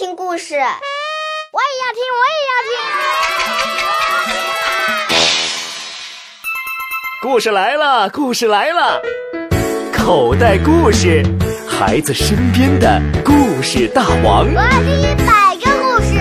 听故事，我也要听，我也要听。故事来了，故事来了，口袋故事，孩子身边的故事大王。我要听一百个故事。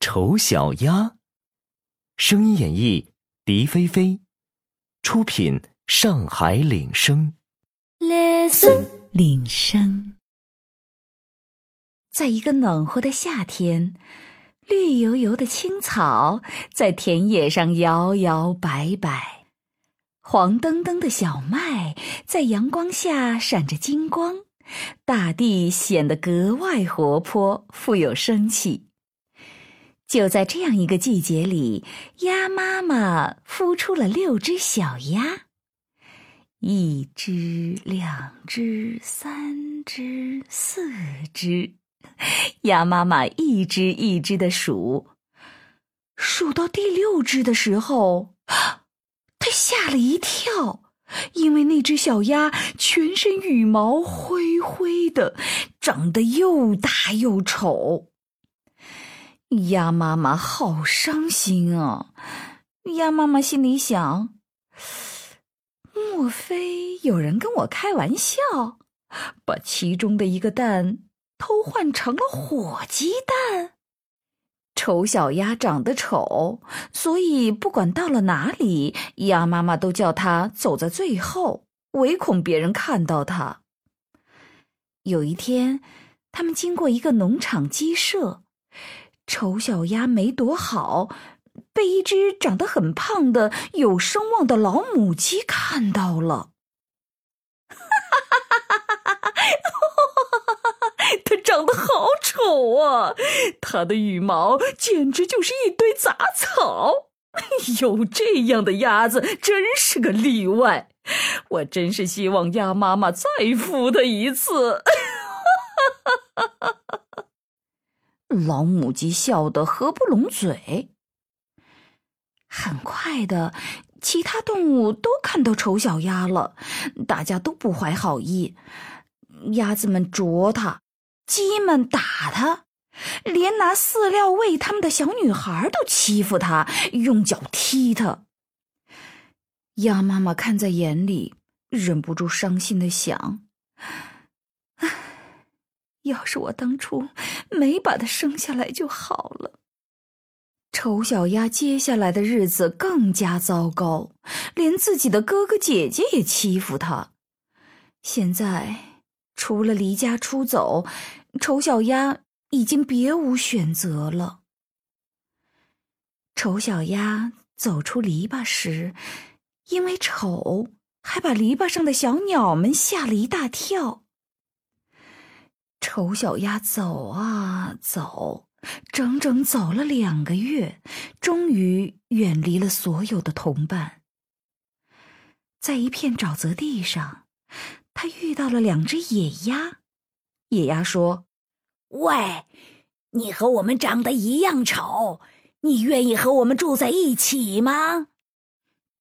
丑小鸭，声音演绎：狄菲菲，出品：上海领声。Listen，铃声。在一个暖和的夏天，绿油油的青草在田野上摇摇摆摆，黄澄澄的小麦在阳光下闪着金光，大地显得格外活泼，富有生气。就在这样一个季节里，鸭妈妈孵出了六只小鸭。一只，两只，三只，四只，鸭妈妈一只一只的数，数到第六只的时候，它吓了一跳，因为那只小鸭全身羽毛灰灰的，长得又大又丑。鸭妈妈好伤心啊！鸭妈妈心里想。莫非有人跟我开玩笑，把其中的一个蛋偷换成了火鸡蛋？丑小鸭长得丑，所以不管到了哪里，鸭妈妈都叫它走在最后，唯恐别人看到它。有一天，他们经过一个农场鸡舍，丑小鸭没躲好。被一只长得很胖的、有声望的老母鸡看到了，哈哈哈哈哈！它长得好丑啊，它的羽毛简直就是一堆杂草。有这样的鸭子真是个例外，我真是希望鸭妈妈再孵它一次。老母鸡笑得合不拢嘴。很快的，其他动物都看到丑小鸭了，大家都不怀好意。鸭子们啄它，鸡们打它，连拿饲料喂它们的小女孩都欺负它，用脚踢它。鸭妈妈看在眼里，忍不住伤心的想：“唉，要是我当初没把它生下来就好了。”丑小鸭接下来的日子更加糟糕，连自己的哥哥姐姐也欺负他。现在除了离家出走，丑小鸭已经别无选择了。丑小鸭走出篱笆时，因为丑，还把篱笆上的小鸟们吓了一大跳。丑小鸭走啊走。整整走了两个月，终于远离了所有的同伴。在一片沼泽地上，他遇到了两只野鸭。野鸭说：“喂，你和我们长得一样丑，你愿意和我们住在一起吗？”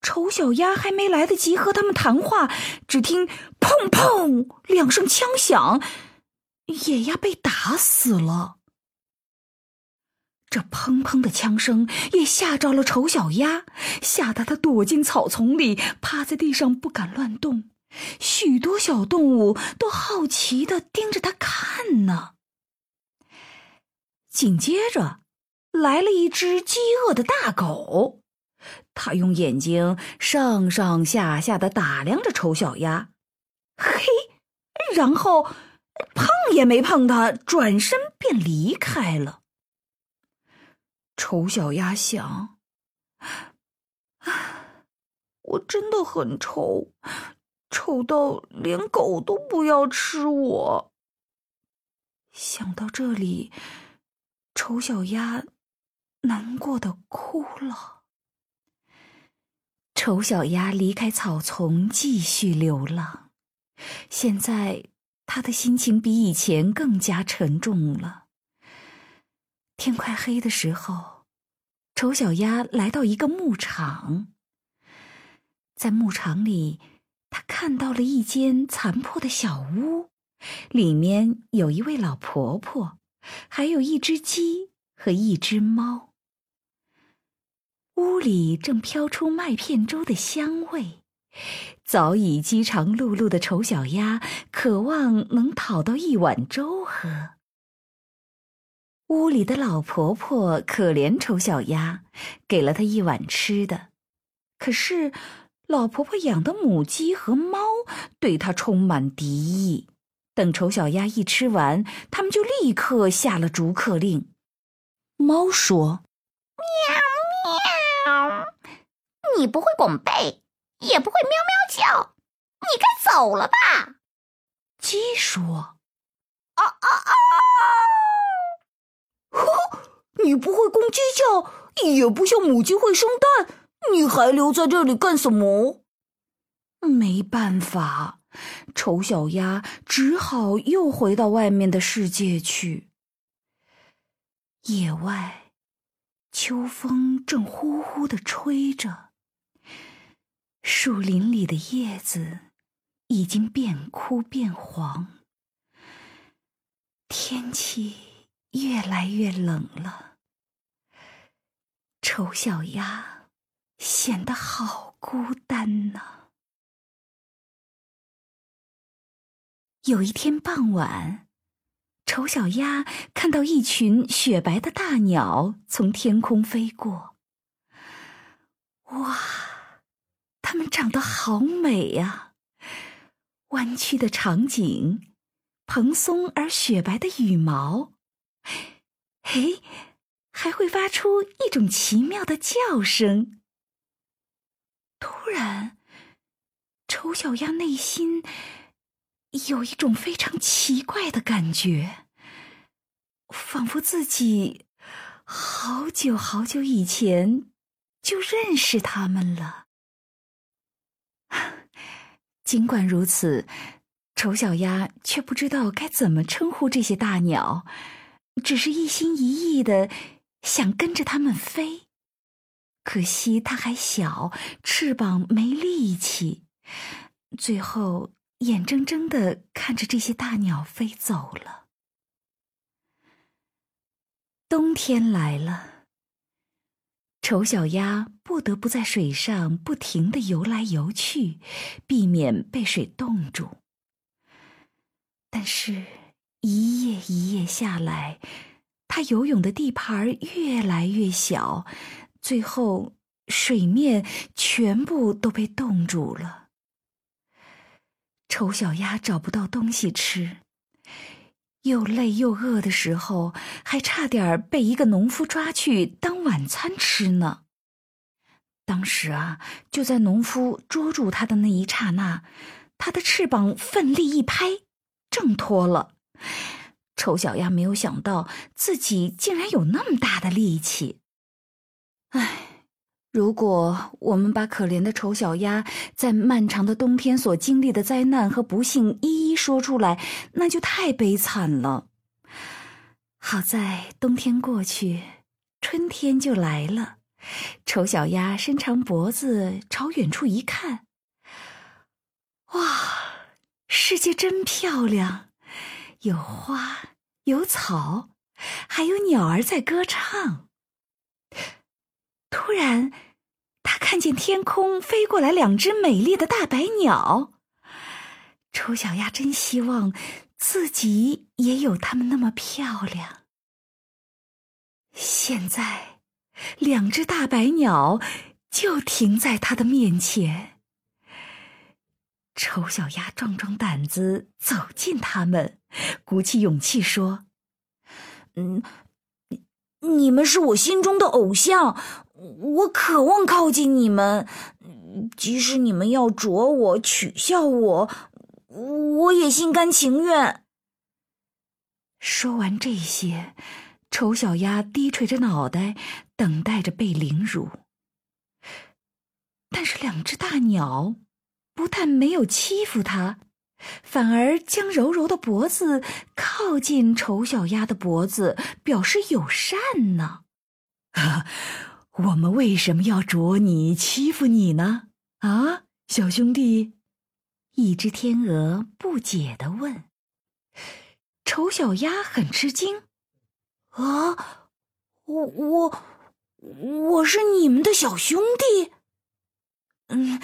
丑小鸭还没来得及和他们谈话，只听“砰砰”两声枪响，野鸭被打死了。这砰砰的枪声也吓着了丑小鸭，吓得它躲进草丛里，趴在地上不敢乱动。许多小动物都好奇的盯着它看呢。紧接着，来了一只饥饿的大狗，它用眼睛上上下下的打量着丑小鸭，嘿，然后碰也没碰它，转身便离开了。丑小鸭想：“我真的很丑，丑到连狗都不要吃我。”想到这里，丑小鸭难过的哭了。丑小鸭离开草丛，继续流浪。现在，他的心情比以前更加沉重了。天快黑的时候，丑小鸭来到一个牧场。在牧场里，他看到了一间残破的小屋，里面有一位老婆婆，还有一只鸡和一只猫。屋里正飘出麦片粥的香味，早已饥肠辘辘的丑小鸭渴望能讨到一碗粥喝。屋里的老婆婆可怜丑小鸭，给了它一碗吃的。可是，老婆婆养的母鸡和猫对它充满敌意。等丑小鸭一吃完，他们就立刻下了逐客令。猫说：“喵喵，你不会拱背，也不会喵喵叫，你该走了吧？”鸡说：“啊啊啊！呵，你不会公鸡叫，也不像母鸡会生蛋，你还留在这里干什么？”没办法。丑小鸭只好又回到外面的世界去。野外，秋风正呼呼的吹着，树林里的叶子已经变枯变黄，天气越来越冷了。丑小鸭显得好孤单呐。有一天傍晚，丑小鸭看到一群雪白的大鸟从天空飞过。哇，它们长得好美呀！弯曲的长颈，蓬松而雪白的羽毛，嘿，还会发出一种奇妙的叫声。突然，丑小鸭内心。有一种非常奇怪的感觉，仿佛自己好久好久以前就认识他们了。尽管如此，丑小鸭却不知道该怎么称呼这些大鸟，只是一心一意的想跟着它们飞。可惜它还小，翅膀没力气，最后。眼睁睁的看着这些大鸟飞走了。冬天来了，丑小鸭不得不在水上不停的游来游去，避免被水冻住。但是，一夜一夜下来，他游泳的地盘越来越小，最后水面全部都被冻住了。丑小鸭找不到东西吃，又累又饿的时候，还差点被一个农夫抓去当晚餐吃呢。当时啊，就在农夫捉住它的那一刹那，它的翅膀奋力一拍，挣脱了。丑小鸭没有想到自己竟然有那么大的力气，唉。如果我们把可怜的丑小鸭在漫长的冬天所经历的灾难和不幸一一说出来，那就太悲惨了。好在冬天过去，春天就来了。丑小鸭伸长脖子朝远处一看，哇，世界真漂亮，有花，有草，还有鸟儿在歌唱。突然。他看见天空飞过来两只美丽的大白鸟，丑小鸭真希望自己也有它们那么漂亮。现在，两只大白鸟就停在他的面前。丑小鸭壮壮胆子走近他们，鼓起勇气说：“嗯，你们是我心中的偶像。”我渴望靠近你们，即使你们要啄我、取笑我，我也心甘情愿。说完这些，丑小鸭低垂着脑袋，等待着被凌辱。但是两只大鸟不但没有欺负它，反而将柔柔的脖子靠近丑小鸭的脖子，表示友善呢。我们为什么要啄你、欺负你呢？啊，小兄弟！一只天鹅不解地问。丑小鸭很吃惊：“啊，我我我是你们的小兄弟。嗯，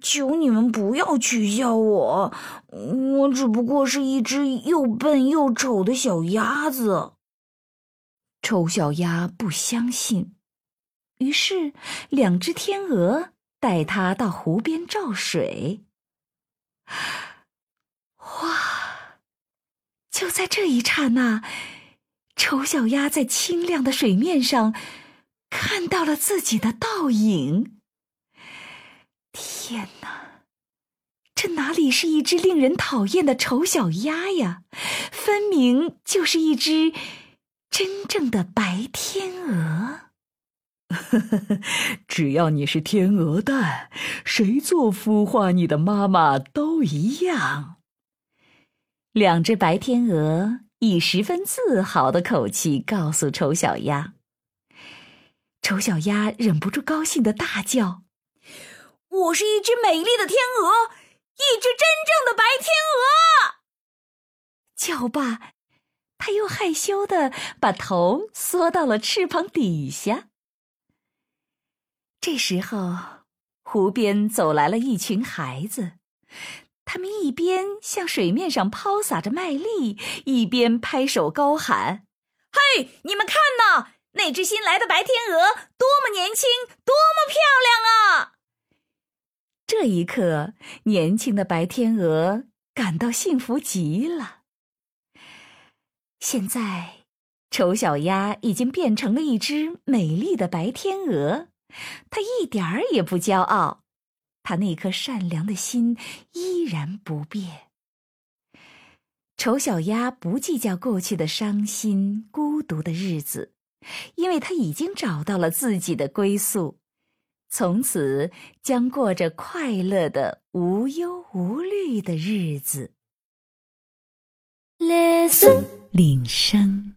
求你们不要取笑我，我只不过是一只又笨又丑的小鸭子。”丑小鸭不相信，于是两只天鹅带它到湖边照水。哇！就在这一刹那，丑小鸭在清亮的水面上看到了自己的倒影。天哪！这哪里是一只令人讨厌的丑小鸭呀？分明就是一只……真正的白天鹅，只要你是天鹅蛋，谁做孵化你的妈妈都一样。两只白天鹅以十分自豪的口气告诉丑小鸭。丑小鸭忍不住高兴的大叫：“我是一只美丽的天鹅，一只真正的白天鹅！”叫罢。他又害羞的把头缩到了翅膀底下。这时候，湖边走来了一群孩子，他们一边向水面上抛洒着麦粒，一边拍手高喊：“嘿，你们看呐，那只新来的白天鹅多么年轻，多么漂亮啊！”这一刻，年轻的白天鹅感到幸福极了。现在，丑小鸭已经变成了一只美丽的白天鹅，它一点儿也不骄傲，它那颗善良的心依然不变。丑小鸭不计较过去的伤心、孤独的日子，因为它已经找到了自己的归宿，从此将过着快乐的、无忧无虑的日子。Listen。铃声。